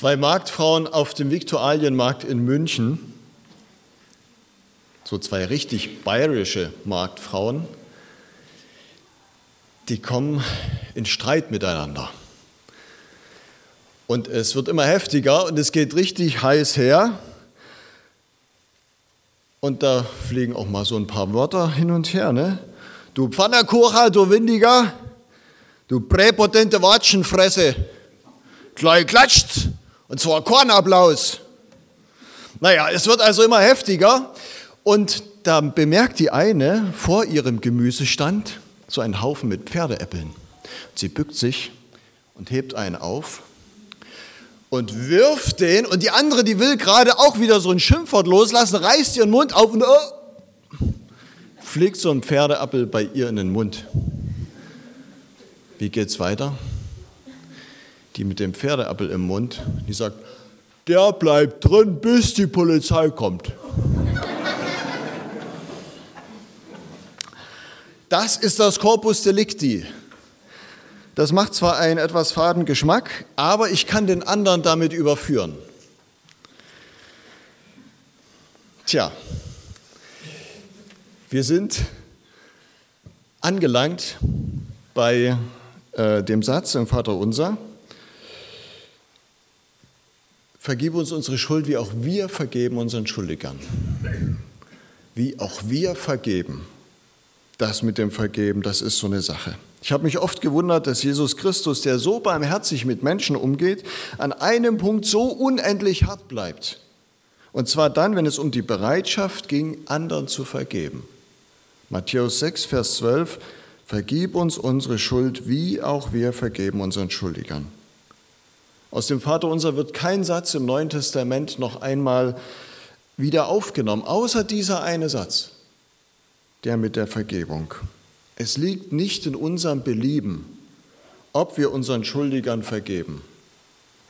Zwei Marktfrauen auf dem Viktualienmarkt in München, so zwei richtig bayerische Marktfrauen, die kommen in Streit miteinander. Und es wird immer heftiger und es geht richtig heiß her. Und da fliegen auch mal so ein paar Wörter hin und her. Ne? Du Pfannerkucher, du Windiger, du präpotente Watschenfresse, gleich klatscht und zwar Kornapplaus. Naja, es wird also immer heftiger und da bemerkt die eine vor ihrem Gemüsestand so einen Haufen mit Pferdeäppeln. Sie bückt sich und hebt einen auf und wirft den und die andere, die will gerade auch wieder so ein Schimpfwort loslassen, reißt ihren Mund auf und oh, fliegt so ein Pferdeappel bei ihr in den Mund. Wie geht's weiter? Die mit dem Pferdeappel im Mund, die sagt, der bleibt drin, bis die Polizei kommt. Das ist das Corpus Delicti. Das macht zwar einen etwas faden Geschmack, aber ich kann den anderen damit überführen. Tja, wir sind angelangt bei äh, dem Satz im Vater Unser, vergib uns unsere Schuld, wie auch wir vergeben unseren Schuldigern. Wie auch wir vergeben. Das mit dem Vergeben, das ist so eine Sache. Ich habe mich oft gewundert, dass Jesus Christus, der so barmherzig mit Menschen umgeht, an einem Punkt so unendlich hart bleibt. Und zwar dann, wenn es um die Bereitschaft ging, anderen zu vergeben. Matthäus 6, Vers 12, Vergib uns unsere Schuld, wie auch wir vergeben unseren Schuldigern. Aus dem Vater unser wird kein Satz im Neuen Testament noch einmal wieder aufgenommen, außer dieser eine Satz, der mit der Vergebung. Es liegt nicht in unserem Belieben, ob wir unseren Schuldigern vergeben,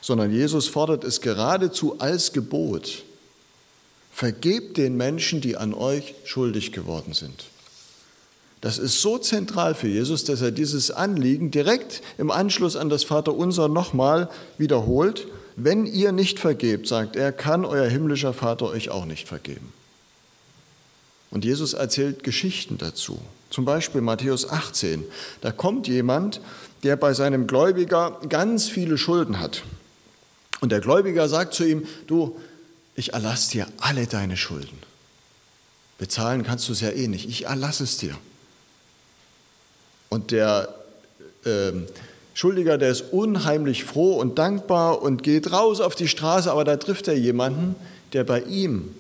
sondern Jesus fordert es geradezu als Gebot. Vergebt den Menschen, die an euch schuldig geworden sind. Das ist so zentral für Jesus, dass er dieses Anliegen direkt im Anschluss an das Vaterunser nochmal wiederholt. Wenn ihr nicht vergebt, sagt er, kann euer himmlischer Vater euch auch nicht vergeben. Und Jesus erzählt Geschichten dazu. Zum Beispiel Matthäus 18. Da kommt jemand, der bei seinem Gläubiger ganz viele Schulden hat. Und der Gläubiger sagt zu ihm, du, ich erlasse dir alle deine Schulden. Bezahlen kannst du es ja eh nicht, ich erlasse es dir. Und der äh, Schuldiger, der ist unheimlich froh und dankbar und geht raus auf die Straße, aber da trifft er jemanden, der bei ihm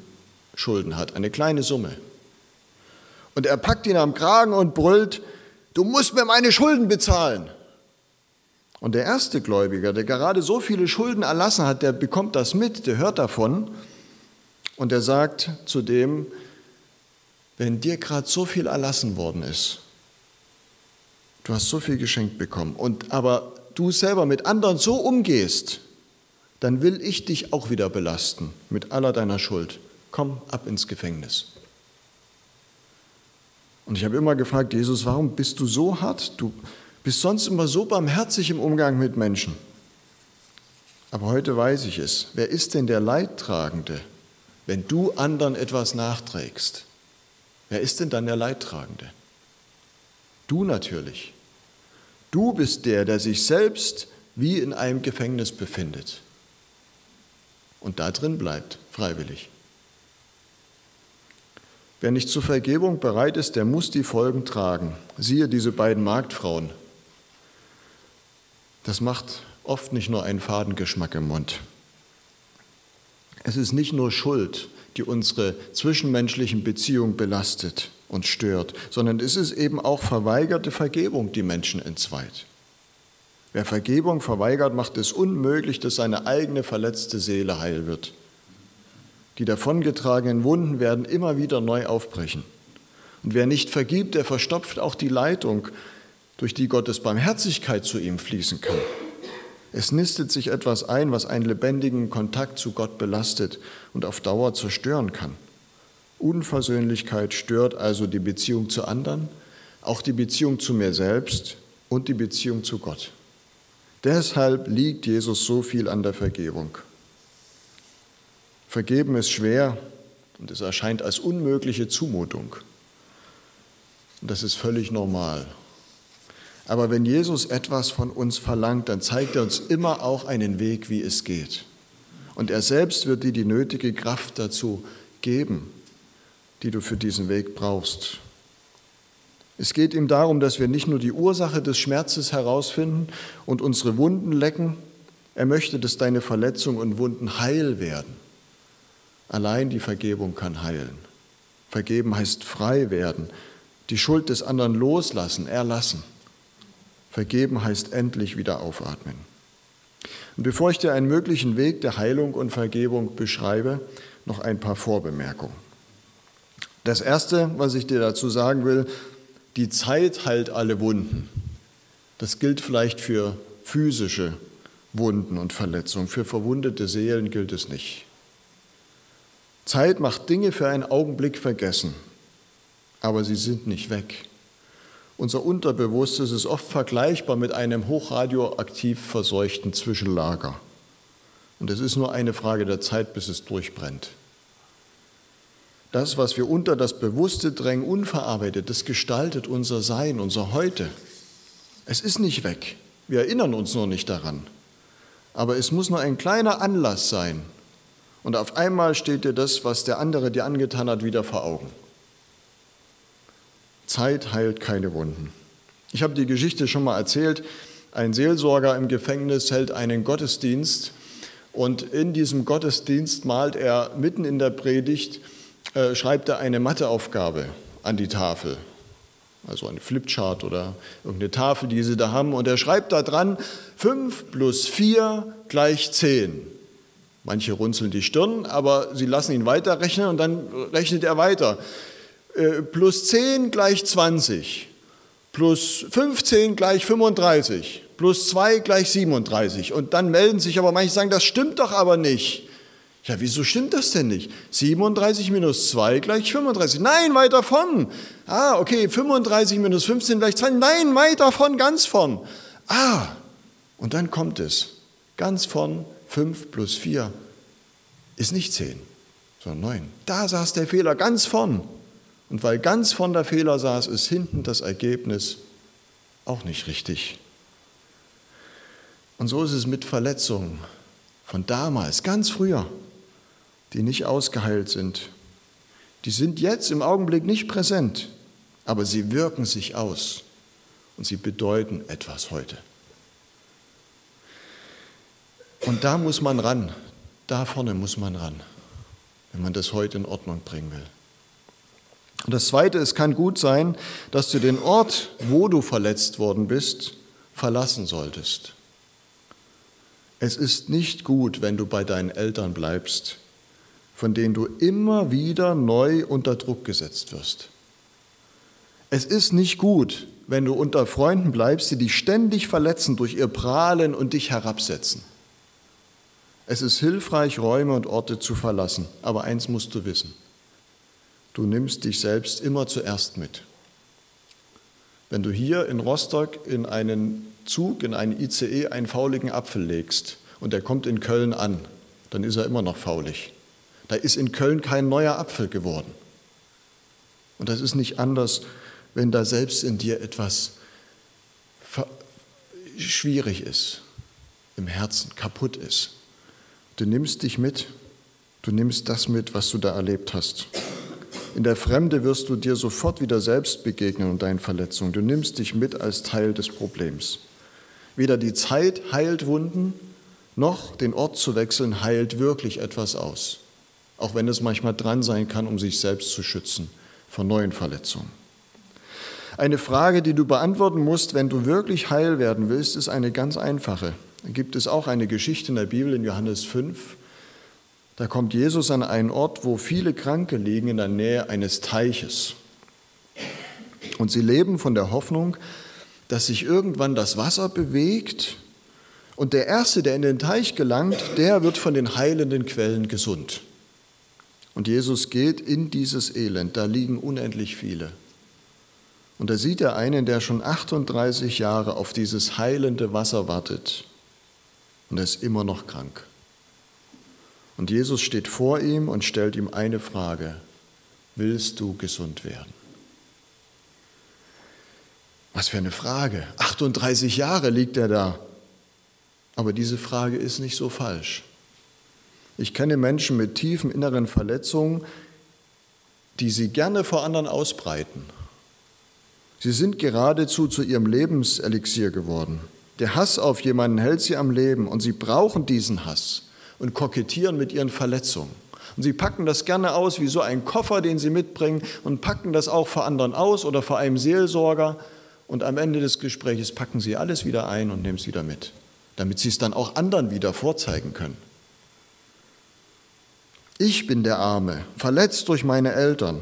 Schulden hat, eine kleine Summe. Und er packt ihn am Kragen und brüllt, du musst mir meine Schulden bezahlen. Und der erste Gläubiger, der gerade so viele Schulden erlassen hat, der bekommt das mit, der hört davon und er sagt zu dem, wenn dir gerade so viel erlassen worden ist, du hast so viel geschenkt bekommen und aber du selber mit anderen so umgehst, dann will ich dich auch wieder belasten mit aller deiner Schuld. Komm ab ins Gefängnis. Und ich habe immer gefragt, Jesus, warum bist du so hart? Du bist sonst immer so barmherzig im Umgang mit Menschen. Aber heute weiß ich es. Wer ist denn der Leidtragende, wenn du anderen etwas nachträgst? Wer ist denn dann der Leidtragende? Du natürlich. Du bist der, der sich selbst wie in einem Gefängnis befindet und da drin bleibt, freiwillig. Wer nicht zur Vergebung bereit ist, der muss die Folgen tragen. Siehe diese beiden Marktfrauen. Das macht oft nicht nur einen Fadengeschmack im Mund. Es ist nicht nur Schuld, die unsere zwischenmenschlichen Beziehungen belastet und stört, sondern es ist eben auch verweigerte Vergebung, die Menschen entzweit. Wer Vergebung verweigert, macht es unmöglich, dass seine eigene verletzte Seele heil wird. Die davongetragenen Wunden werden immer wieder neu aufbrechen. Und wer nicht vergibt, der verstopft auch die Leitung, durch die Gottes Barmherzigkeit zu ihm fließen kann. Es nistet sich etwas ein, was einen lebendigen Kontakt zu Gott belastet und auf Dauer zerstören kann. Unversöhnlichkeit stört also die Beziehung zu anderen, auch die Beziehung zu mir selbst und die Beziehung zu Gott. Deshalb liegt Jesus so viel an der Vergebung. Vergeben ist schwer und es erscheint als unmögliche Zumutung. Und das ist völlig normal. Aber wenn Jesus etwas von uns verlangt, dann zeigt er uns immer auch einen Weg, wie es geht. Und er selbst wird dir die nötige Kraft dazu geben, die du für diesen Weg brauchst. Es geht ihm darum, dass wir nicht nur die Ursache des Schmerzes herausfinden und unsere Wunden lecken, er möchte, dass deine Verletzungen und Wunden heil werden. Allein die Vergebung kann heilen. Vergeben heißt frei werden, die Schuld des anderen loslassen, erlassen. Vergeben heißt endlich wieder aufatmen. Und bevor ich dir einen möglichen Weg der Heilung und Vergebung beschreibe, noch ein paar Vorbemerkungen. Das Erste, was ich dir dazu sagen will, die Zeit heilt alle Wunden. Das gilt vielleicht für physische Wunden und Verletzungen. Für verwundete Seelen gilt es nicht. Zeit macht Dinge für einen Augenblick vergessen, aber sie sind nicht weg. Unser Unterbewusstes ist oft vergleichbar mit einem hochradioaktiv verseuchten Zwischenlager. Und es ist nur eine Frage der Zeit, bis es durchbrennt. Das, was wir unter das Bewusste drängen, unverarbeitet, das gestaltet unser Sein, unser Heute. Es ist nicht weg. Wir erinnern uns nur nicht daran. Aber es muss nur ein kleiner Anlass sein. Und auf einmal steht dir das, was der andere dir angetan hat, wieder vor Augen. Zeit heilt keine Wunden. Ich habe die Geschichte schon mal erzählt. Ein Seelsorger im Gefängnis hält einen Gottesdienst und in diesem Gottesdienst malt er mitten in der Predigt äh, schreibt er eine Matheaufgabe an die Tafel, also eine Flipchart oder irgendeine Tafel, die sie da haben, und er schreibt da dran, 5 plus 4 gleich 10. Manche runzeln die Stirn, aber sie lassen ihn weiterrechnen und dann rechnet er weiter. Äh, plus 10 gleich 20, plus 15 gleich 35, plus 2 gleich 37. Und dann melden sich aber manche sagen, das stimmt doch aber nicht. Ja, wieso stimmt das denn nicht? 37 minus 2 gleich 35. Nein, weit davon. Ah, okay, 35 minus 15 gleich 2. Nein, weit davon, ganz von. Ah, und dann kommt es. Ganz von 5 plus 4 ist nicht 10, sondern 9. Da saß der Fehler ganz von. Und weil ganz von der Fehler saß, ist hinten das Ergebnis auch nicht richtig. Und so ist es mit Verletzungen von damals, ganz früher die nicht ausgeheilt sind. Die sind jetzt im Augenblick nicht präsent, aber sie wirken sich aus und sie bedeuten etwas heute. Und da muss man ran, da vorne muss man ran, wenn man das heute in Ordnung bringen will. Und das Zweite, es kann gut sein, dass du den Ort, wo du verletzt worden bist, verlassen solltest. Es ist nicht gut, wenn du bei deinen Eltern bleibst, von denen du immer wieder neu unter Druck gesetzt wirst. Es ist nicht gut, wenn du unter Freunden bleibst, die dich ständig verletzen durch ihr Prahlen und dich herabsetzen. Es ist hilfreich, Räume und Orte zu verlassen, aber eins musst du wissen. Du nimmst dich selbst immer zuerst mit. Wenn du hier in Rostock in einen Zug, in einen ICE einen fauligen Apfel legst und der kommt in Köln an, dann ist er immer noch faulig. Da ist in Köln kein neuer Apfel geworden. Und das ist nicht anders, wenn da selbst in dir etwas schwierig ist, im Herzen kaputt ist. Du nimmst dich mit, du nimmst das mit, was du da erlebt hast. In der Fremde wirst du dir sofort wieder selbst begegnen und deinen Verletzungen. Du nimmst dich mit als Teil des Problems. Weder die Zeit heilt Wunden, noch den Ort zu wechseln heilt wirklich etwas aus auch wenn es manchmal dran sein kann, um sich selbst zu schützen vor neuen Verletzungen. Eine Frage, die du beantworten musst, wenn du wirklich heil werden willst, ist eine ganz einfache. Da gibt es auch eine Geschichte in der Bibel in Johannes 5. Da kommt Jesus an einen Ort, wo viele Kranke liegen in der Nähe eines Teiches. Und sie leben von der Hoffnung, dass sich irgendwann das Wasser bewegt und der Erste, der in den Teich gelangt, der wird von den heilenden Quellen gesund. Und Jesus geht in dieses Elend, da liegen unendlich viele. Und da sieht er einen, der schon 38 Jahre auf dieses heilende Wasser wartet. und er ist immer noch krank. Und Jesus steht vor ihm und stellt ihm eine Frage. Willst du gesund werden? Was für eine Frage. 38 Jahre liegt er da. Aber diese Frage ist nicht so falsch. Ich kenne Menschen mit tiefen inneren Verletzungen, die sie gerne vor anderen ausbreiten. Sie sind geradezu zu ihrem Lebenselixier geworden. Der Hass auf jemanden hält sie am Leben und sie brauchen diesen Hass und kokettieren mit ihren Verletzungen. Und sie packen das gerne aus wie so ein Koffer, den sie mitbringen und packen das auch vor anderen aus oder vor einem Seelsorger. Und am Ende des Gesprächs packen sie alles wieder ein und nehmen es wieder mit, damit sie es dann auch anderen wieder vorzeigen können. Ich bin der Arme, verletzt durch meine Eltern.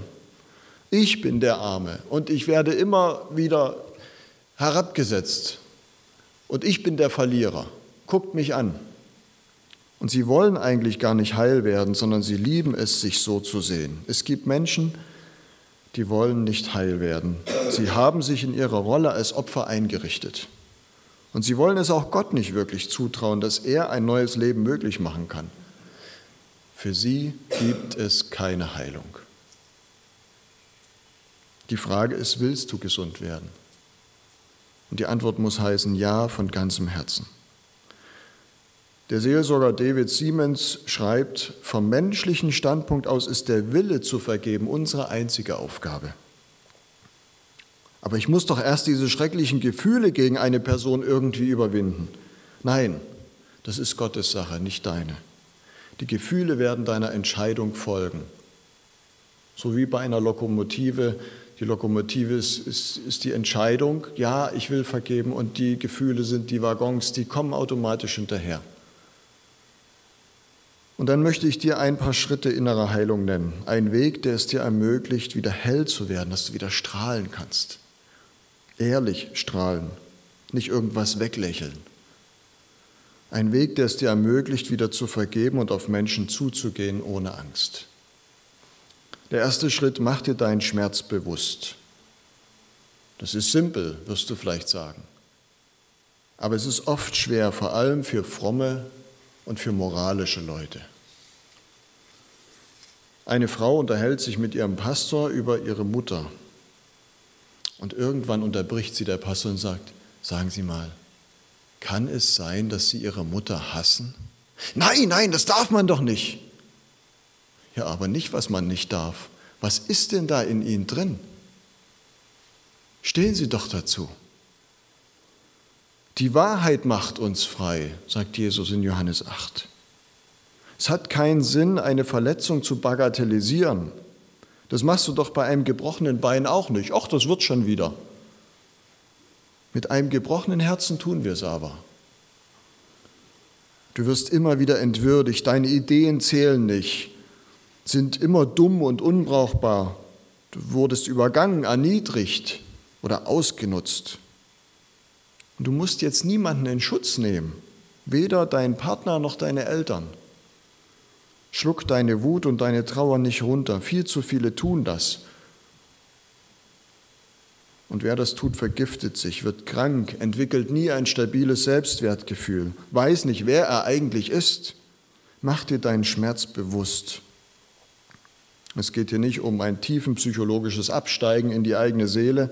Ich bin der Arme und ich werde immer wieder herabgesetzt. Und ich bin der Verlierer. Guckt mich an. Und sie wollen eigentlich gar nicht heil werden, sondern sie lieben es, sich so zu sehen. Es gibt Menschen, die wollen nicht heil werden. Sie haben sich in ihrer Rolle als Opfer eingerichtet. Und sie wollen es auch Gott nicht wirklich zutrauen, dass er ein neues Leben möglich machen kann. Für sie gibt es keine Heilung. Die Frage ist, willst du gesund werden? Und die Antwort muss heißen, ja, von ganzem Herzen. Der Seelsorger David Siemens schreibt, vom menschlichen Standpunkt aus ist der Wille zu vergeben unsere einzige Aufgabe. Aber ich muss doch erst diese schrecklichen Gefühle gegen eine Person irgendwie überwinden. Nein, das ist Gottes Sache, nicht deine. Die Gefühle werden deiner Entscheidung folgen. So wie bei einer Lokomotive. Die Lokomotive ist, ist, ist, die Entscheidung, ja, ich will vergeben und die Gefühle sind die Waggons, die kommen automatisch hinterher. Und dann möchte ich dir ein paar Schritte innerer Heilung nennen. Ein Weg, der es dir ermöglicht, wieder hell zu werden, dass du wieder strahlen kannst. Ehrlich strahlen, nicht irgendwas weglächeln. Ein Weg, der es dir ermöglicht, wieder zu vergeben und auf Menschen zuzugehen ohne Angst. Der erste Schritt, mach dir deinen Schmerz bewusst. Das ist simpel, wirst du vielleicht sagen. Aber es ist oft schwer, vor allem für fromme und für moralische Leute. Eine Frau unterhält sich mit ihrem Pastor über ihre Mutter. Und irgendwann unterbricht sie der Pastor und sagt, sagen Sie mal, kann es sein, dass sie ihre Mutter hassen? Nein, nein, das darf man doch nicht. Ja, aber nicht, was man nicht darf. Was ist denn da in ihnen drin? Stehen Sie doch dazu. Die Wahrheit macht uns frei, sagt Jesus in Johannes 8. Es hat keinen Sinn, eine Verletzung zu bagatellisieren. Das machst du doch bei einem gebrochenen Bein auch nicht. Ach, das wird schon wieder. Mit einem gebrochenen Herzen tun wir es aber. Du wirst immer wieder entwürdigt, deine Ideen zählen nicht, sind immer dumm und unbrauchbar. Du wurdest übergangen, erniedrigt oder ausgenutzt. Und du musst jetzt niemanden in Schutz nehmen, weder deinen Partner noch deine Eltern. Schluck deine Wut und deine Trauer nicht runter. Viel zu viele tun das. Und wer das tut, vergiftet sich, wird krank, entwickelt nie ein stabiles Selbstwertgefühl, weiß nicht, wer er eigentlich ist. Mach dir deinen Schmerz bewusst. Es geht hier nicht um ein tiefenpsychologisches Absteigen in die eigene Seele.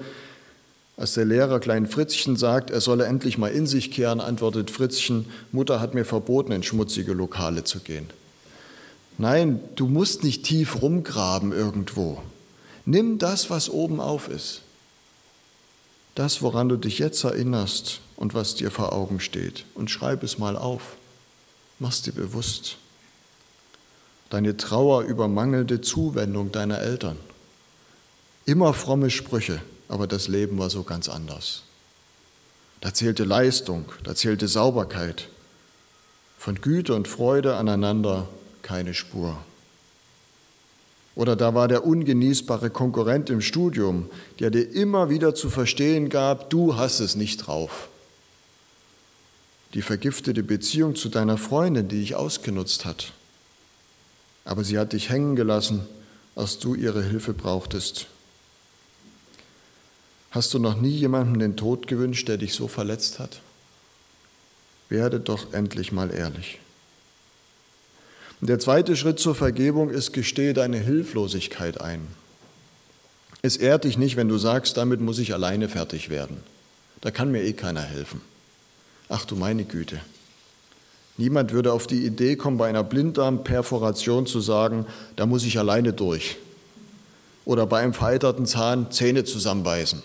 Als der Lehrer Klein Fritzchen sagt, er solle endlich mal in sich kehren, antwortet Fritzchen, Mutter hat mir verboten, in schmutzige Lokale zu gehen. Nein, du musst nicht tief rumgraben irgendwo. Nimm das, was oben auf ist das, woran du dich jetzt erinnerst und was dir vor Augen steht. Und schreib es mal auf. Mach's dir bewusst. Deine Trauer über mangelnde Zuwendung deiner Eltern. Immer fromme Sprüche, aber das Leben war so ganz anders. Da zählte Leistung, da zählte Sauberkeit. Von Güte und Freude aneinander keine Spur. Oder da war der ungenießbare Konkurrent im Studium, der dir immer wieder zu verstehen gab, du hast es nicht drauf. Die vergiftete Beziehung zu deiner Freundin, die dich ausgenutzt hat. Aber sie hat dich hängen gelassen, als du ihre Hilfe brauchtest. Hast du noch nie jemandem den Tod gewünscht, der dich so verletzt hat? Werde doch endlich mal ehrlich. Der zweite Schritt zur Vergebung ist, gestehe deine Hilflosigkeit ein. Es ehrt dich nicht, wenn du sagst, damit muss ich alleine fertig werden. Da kann mir eh keiner helfen. Ach du meine Güte. Niemand würde auf die Idee kommen, bei einer Blinddarmperforation zu sagen, da muss ich alleine durch. Oder bei einem vereiterten Zahn Zähne zusammenbeißen.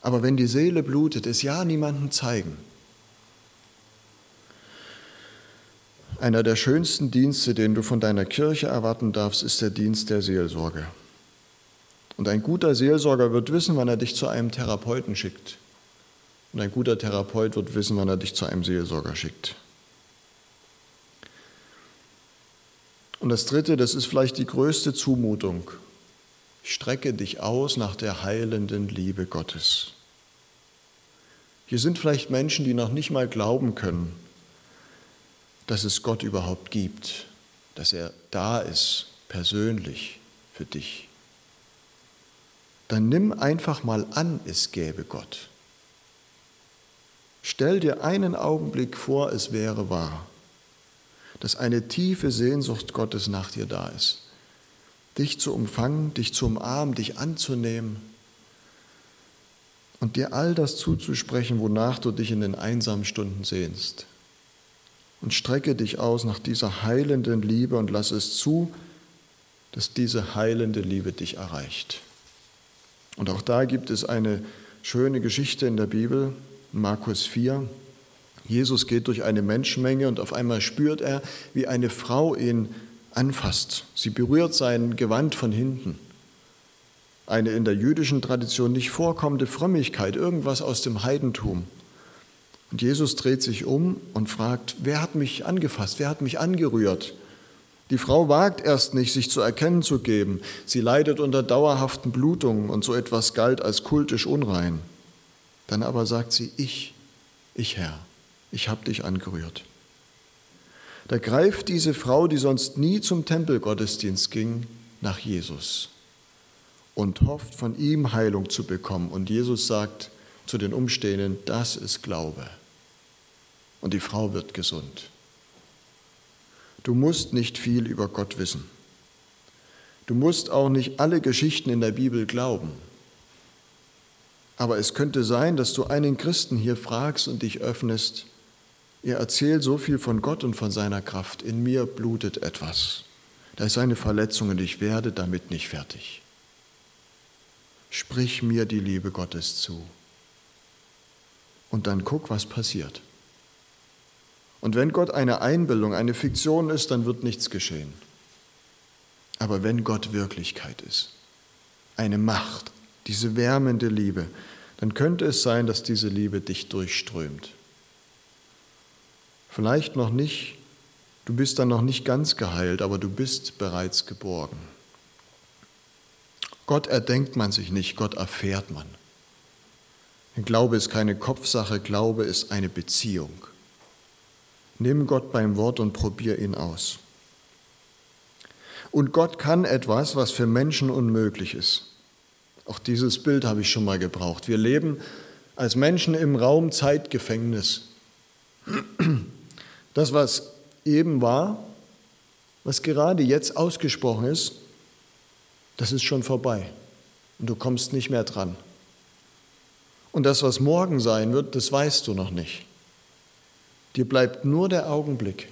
Aber wenn die Seele blutet, es ja niemandem zeigen. Einer der schönsten Dienste, den du von deiner Kirche erwarten darfst, ist der Dienst der Seelsorge. Und ein guter Seelsorger wird wissen, wann er dich zu einem Therapeuten schickt. Und ein guter Therapeut wird wissen, wann er dich zu einem Seelsorger schickt. Und das Dritte, das ist vielleicht die größte Zumutung. Strecke dich aus nach der heilenden Liebe Gottes. Hier sind vielleicht Menschen, die noch nicht mal glauben können, dass es Gott überhaupt gibt, dass er da ist, persönlich für dich. Dann nimm einfach mal an, es gäbe Gott. Stell dir einen Augenblick vor, es wäre wahr dass eine tiefe Sehnsucht Gottes nach dir da ist. Dich zu umfangen, dich zu umarmen, dich anzunehmen und dir all das zuzusprechen, wonach du dich in den einsamen Stunden sehnst. Und strecke dich aus nach dieser heilenden Liebe und lass es zu, dass diese heilende Liebe dich erreicht. Und auch da gibt es eine schöne Geschichte in der Bibel, Markus 4. Jesus geht durch eine Menschenmenge und auf einmal spürt er, wie eine Frau ihn anfasst. Sie berührt sein Gewand von hinten. Eine in der jüdischen Tradition nicht vorkommende Frömmigkeit, irgendwas aus dem Heidentum. Und Jesus dreht sich um und fragt, wer hat mich angefasst, wer hat mich angerührt? Die Frau wagt erst nicht, sich zu erkennen zu geben. Sie leidet unter dauerhaften Blutungen und so etwas galt als kultisch unrein. Dann aber sagt sie, ich, ich Herr ich habe dich angerührt. Da greift diese Frau, die sonst nie zum Tempelgottesdienst ging, nach Jesus und hofft von ihm Heilung zu bekommen. Und Jesus sagt zu den Umstehenden, das ist Glaube. Die Frau wird gesund. Du musst nicht viel über Gott wissen. Du musst auch nicht alle Geschichten in der Bibel glauben. Aber es könnte sein, dass du einen Christen hier fragst und dich öffnest Ihr erzählt so viel von Gott und von seiner Kraft. In mir blutet etwas. Da ist eine Verletzung und ich werde damit nicht fertig. Sprich mir die Liebe Gottes zu. Und dann guck, was passiert. Und wenn Gott eine Einbildung, eine Fiktion ist, dann wird nichts geschehen. Aber wenn Gott Wirklichkeit ist, eine Macht, diese wärmende Liebe, dann könnte es sein, dass diese Liebe dich durchströmt. Vielleicht noch nicht, du bist dann noch nicht ganz geheilt, aber du bist bereits geborgen. Gott erdenkt man sich nicht, Gott erfährt man. Glaube ist keine Kopfsache, Glaube ist eine Beziehung. Nimm Gott beim Wort und probier ihn aus. Und Gott kann etwas, was für Menschen unmöglich ist. Auch dieses Bild habe ich schon mal gebraucht. Wir leben als Menschen im Raum Zeitgefängnis. Das, was eben war, was gerade jetzt ausgesprochen ist, das ist schon vorbei und du kommst nicht mehr dran. Und das, was morgen sein wird, das weißt du noch nicht. Dir bleibt nur der Augenblick.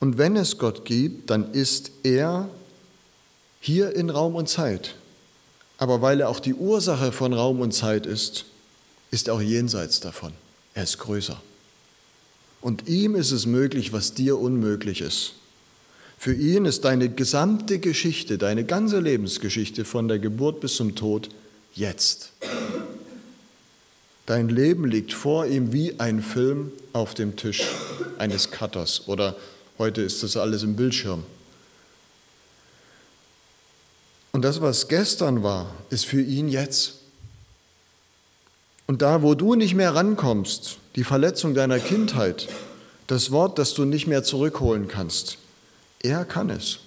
Und wenn es Gott gibt, dann ist er hier in Raum und Zeit. Aber weil er auch die Ursache von Raum und Zeit ist, ist er auch jenseits davon. Er ist größer. Und ihm ist es möglich, was dir unmöglich ist. Für ihn ist deine gesamte Geschichte, deine ganze Lebensgeschichte von der Geburt bis zum Tod jetzt. Dein Leben liegt vor ihm wie ein Film auf dem Tisch eines Cutters oder heute ist das alles im Bildschirm. Und das, was gestern war, ist für ihn jetzt. Und da, wo du nicht mehr rankommst, die Verletzung deiner Kindheit, das Wort, das du nicht mehr zurückholen kannst, er kann es.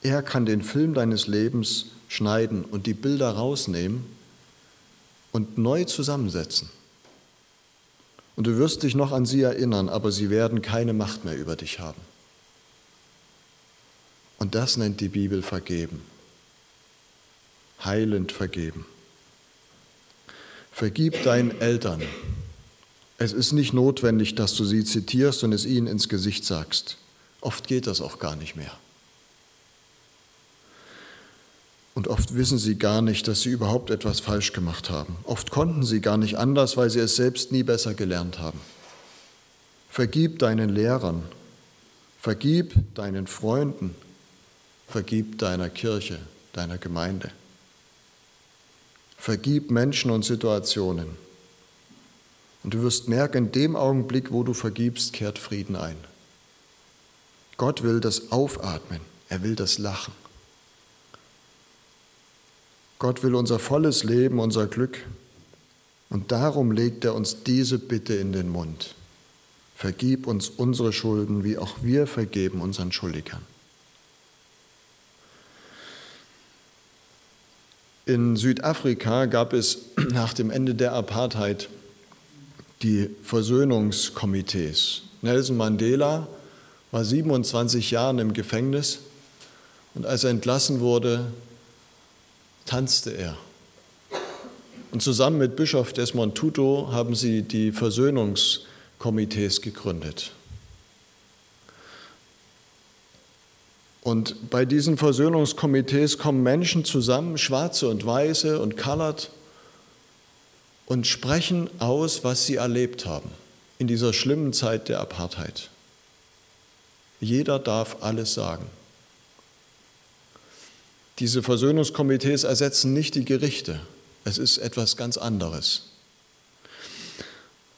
Er kann den Film deines Lebens schneiden und die Bilder rausnehmen und neu zusammensetzen. Und du wirst dich noch an sie erinnern, aber sie werden keine Macht mehr über dich haben. Und das nennt die Bibel vergeben. Heilend vergeben. Vergib deinen Eltern. Es ist nicht notwendig, dass du sie zitierst und es ihnen ins Gesicht sagst. Oft geht das auch gar nicht mehr. Und oft wissen sie gar nicht, dass sie überhaupt etwas falsch gemacht haben. Oft konnten sie gar nicht anders, weil sie es selbst nie besser gelernt haben. Vergib deinen Lehrern, vergib deinen Freunden, vergib deiner Kirche, deiner Gemeinde. Vergib Menschen und Situationen. Und du wirst merken, in dem Augenblick, wo du vergibst, kehrt Frieden ein. Gott will das Aufatmen, er will das Lachen. Gott will unser volles Leben, unser Glück. Und darum legt er uns diese Bitte in den Mund. Vergib uns unsere Schulden, wie auch wir vergeben unseren Schuldigern. In Südafrika gab es nach dem Ende der Apartheid die Versöhnungskomitees. Nelson Mandela war 27 Jahre im Gefängnis und als er entlassen wurde, tanzte er. Und zusammen mit Bischof Desmond Tutu haben sie die Versöhnungskomitees gegründet. Und bei diesen Versöhnungskomitees kommen Menschen zusammen, Schwarze und Weiße und Colored, und sprechen aus, was sie erlebt haben in dieser schlimmen Zeit der Apartheid. Jeder darf alles sagen. Diese Versöhnungskomitees ersetzen nicht die Gerichte. Es ist etwas ganz anderes.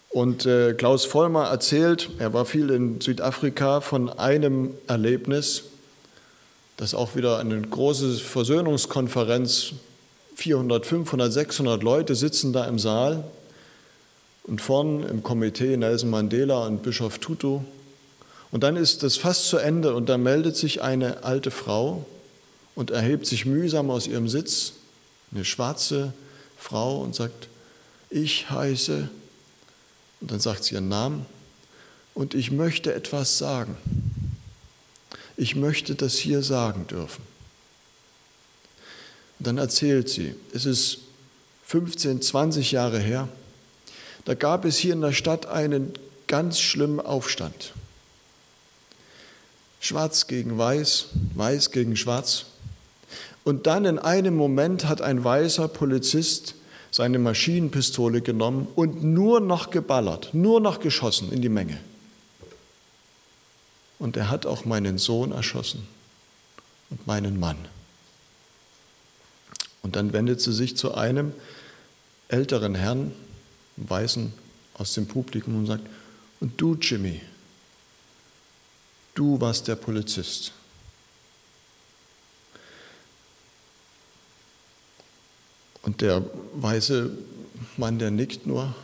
Und äh, Klaus Vollmer erzählt, er war viel in Südafrika, von einem Erlebnis, das auch wieder eine große Versöhnungskonferenz, 400, 500, 600 Leute sitzen da im Saal und vorn im Komitee Nelson Mandela und Bischof Tutu. Und dann ist das fast zu Ende und da meldet sich eine alte Frau und erhebt sich mühsam aus ihrem Sitz, eine schwarze Frau, und sagt, ich heiße, und dann sagt sie ihren Namen, und ich möchte etwas sagen. Ich möchte das hier sagen dürfen. Und dann erzählt sie, es ist 15, 20 Jahre her, da gab es hier in der Stadt einen ganz schlimmen Aufstand. Schwarz gegen Weiß, Weiß gegen Schwarz. Und dann in einem Moment hat ein weißer Polizist seine Maschinenpistole genommen und nur noch geballert, nur noch geschossen in die Menge. Und er hat auch meinen Sohn erschossen und meinen Mann. Und dann wendet sie sich zu einem älteren Herrn, einem Weißen aus dem Publikum und sagt, und du, Jimmy, du warst der Polizist. Und der weiße Mann, der nickt nur.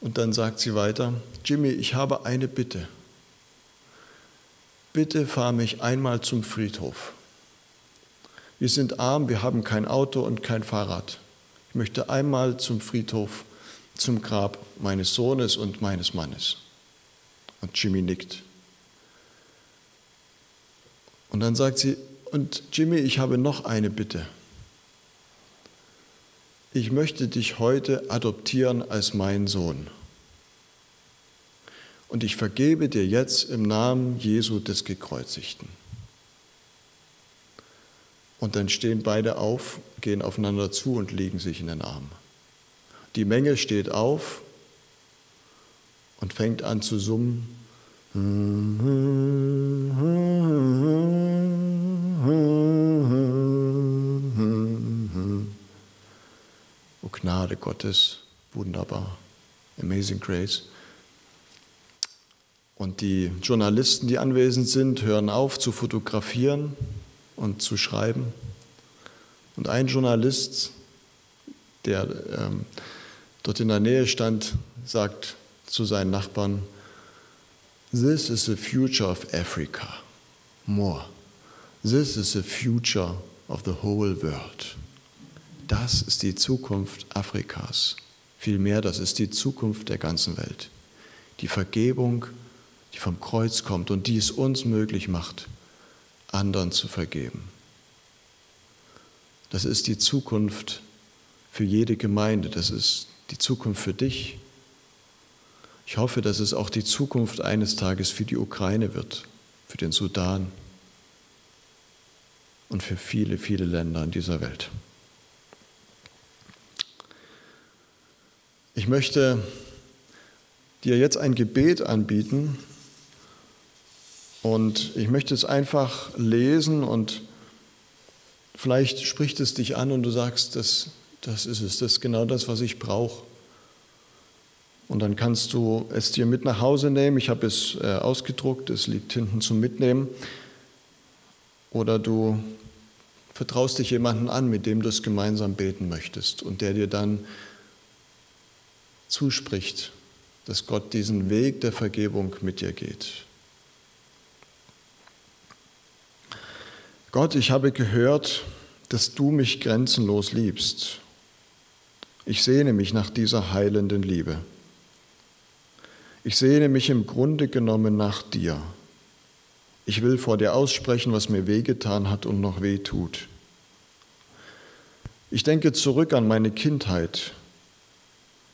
Und dann sagt sie weiter, Jimmy, ich habe eine Bitte. Bitte fahr mich einmal zum Friedhof. Wir sind arm, wir haben kein Auto und kein Fahrrad. Ich möchte einmal zum Friedhof, zum Grab meines Sohnes und meines Mannes. Und Jimmy nickt. Und dann sagt sie, und Jimmy, ich habe noch eine Bitte ich möchte dich heute adoptieren als mein Sohn. Und ich vergebe dir jetzt im Namen Jesu des Gekreuzigten. Und dann stehen beide auf, gehen aufeinander zu und legen sich in den Arm. Die Menge steht auf und fängt an zu summen. Gnade Gottes, wunderbar, Amazing Grace. Und die Journalisten, die anwesend sind, hören auf zu fotografieren und zu schreiben. Und ein Journalist, der ähm, dort in der Nähe stand, sagt zu seinen Nachbarn, This is the future of Africa. More. This is the future of the whole world. Das ist die Zukunft Afrikas. Vielmehr, das ist die Zukunft der ganzen Welt. Die Vergebung, die vom Kreuz kommt und die es uns möglich macht, anderen zu vergeben. Das ist die Zukunft für jede Gemeinde, das ist die Zukunft für dich. Ich hoffe, dass es auch die Zukunft eines Tages für die Ukraine wird, für den Sudan und für viele, viele Länder in dieser Welt. Ich möchte dir jetzt ein Gebet anbieten und ich möchte es einfach lesen und vielleicht spricht es dich an und du sagst, das, das ist es, das ist genau das, was ich brauche. Und dann kannst du es dir mit nach Hause nehmen. Ich habe es äh, ausgedruckt, es liegt hinten zum Mitnehmen. Oder du vertraust dich jemanden an, mit dem du es gemeinsam beten möchtest und der dir dann zuspricht, dass Gott diesen Weg der Vergebung mit dir geht. Gott, ich habe gehört, dass du mich grenzenlos liebst. Ich sehne mich nach dieser heilenden Liebe. Ich sehne mich im Grunde genommen nach dir. Ich will vor dir aussprechen, was mir wehgetan hat und noch weh tut. Ich denke zurück an meine Kindheit,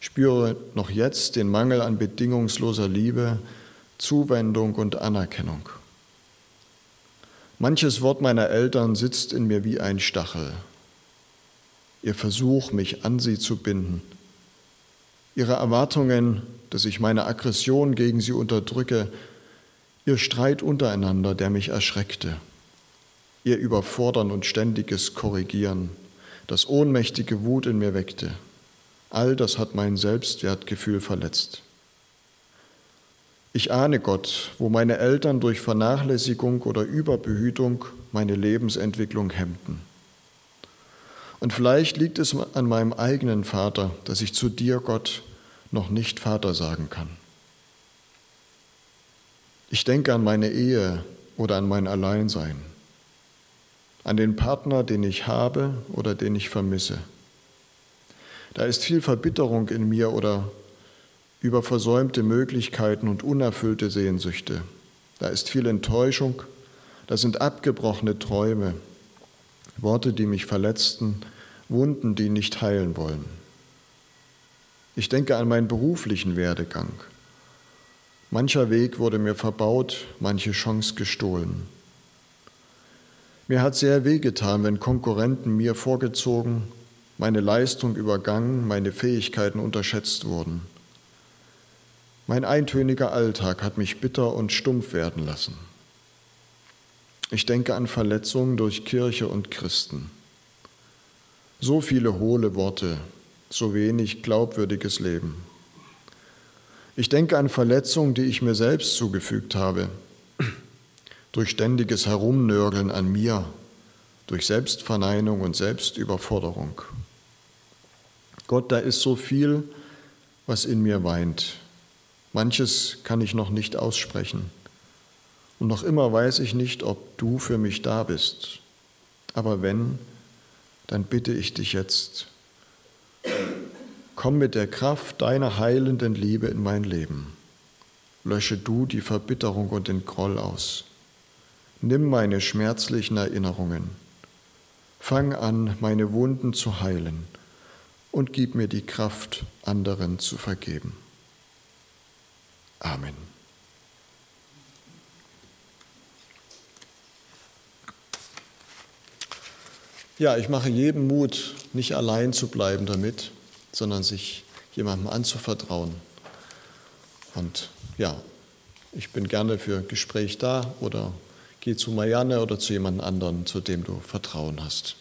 spüre noch jetzt den Mangel an bedingungsloser Liebe, Zuwendung und Anerkennung. Manches Wort meiner Eltern sitzt in mir wie ein Stachel. Ihr Versuch, mich an sie zu binden. Ihre Erwartungen, dass ich meine Aggression gegen sie unterdrücke. Ihr Streit untereinander, der mich erschreckte. Ihr Überfordern und ständiges Korrigieren, das ohnmächtige Wut in mir weckte. All das hat mein Selbstwertgefühl verletzt. Ich ahne Gott, wo meine Eltern durch Vernachlässigung oder Überbehütung meine Lebensentwicklung hemmten. Und vielleicht liegt es an meinem eigenen Vater, dass ich zu dir, Gott, noch nicht Vater sagen kann. Ich denke an meine Ehe oder an mein Alleinsein, an den Partner, den ich habe oder den ich vermisse. Da ist viel Verbitterung in mir oder über versäumte Möglichkeiten und unerfüllte Sehnsüchte. Da ist viel Enttäuschung, da sind abgebrochene Träume, Worte, die mich verletzten, Wunden, die nicht heilen wollen. Ich denke an meinen beruflichen Werdegang. Mancher Weg wurde mir verbaut, manche Chance gestohlen. Mir hat sehr wehgetan, wenn Konkurrenten mir vorgezogen, meine Leistung übergangen, meine Fähigkeiten unterschätzt wurden. Mein eintöniger Alltag hat mich bitter und stumpf werden lassen. Ich denke an Verletzungen durch Kirche und Christen. So viele hohle Worte, so wenig glaubwürdiges Leben. Ich denke an Verletzungen, die ich mir selbst zugefügt habe, durch ständiges Herumnörgeln an mir, durch Selbstverneinung und Selbstüberforderung. Gott, da ist so viel, was in mir weint. Manches kann ich noch nicht aussprechen. Und noch immer weiß ich nicht, ob du für mich da bist. Aber wenn, dann bitte ich dich jetzt, komm mit der Kraft deiner heilenden Liebe in mein Leben. Lösche du die Verbitterung und den Groll aus. Nimm meine schmerzlichen Erinnerungen. Fang an, meine Wunden zu heilen und gib mir die Kraft, anderen zu vergeben. Amen. Ja, ich mache jedem Mut, nicht allein zu bleiben damit, sondern sich jemandem anzuvertrauen. Und ja, ich bin gerne für Gespräch da oder geh zu Marianne oder zu jemand anderen, zu dem du Vertrauen hast.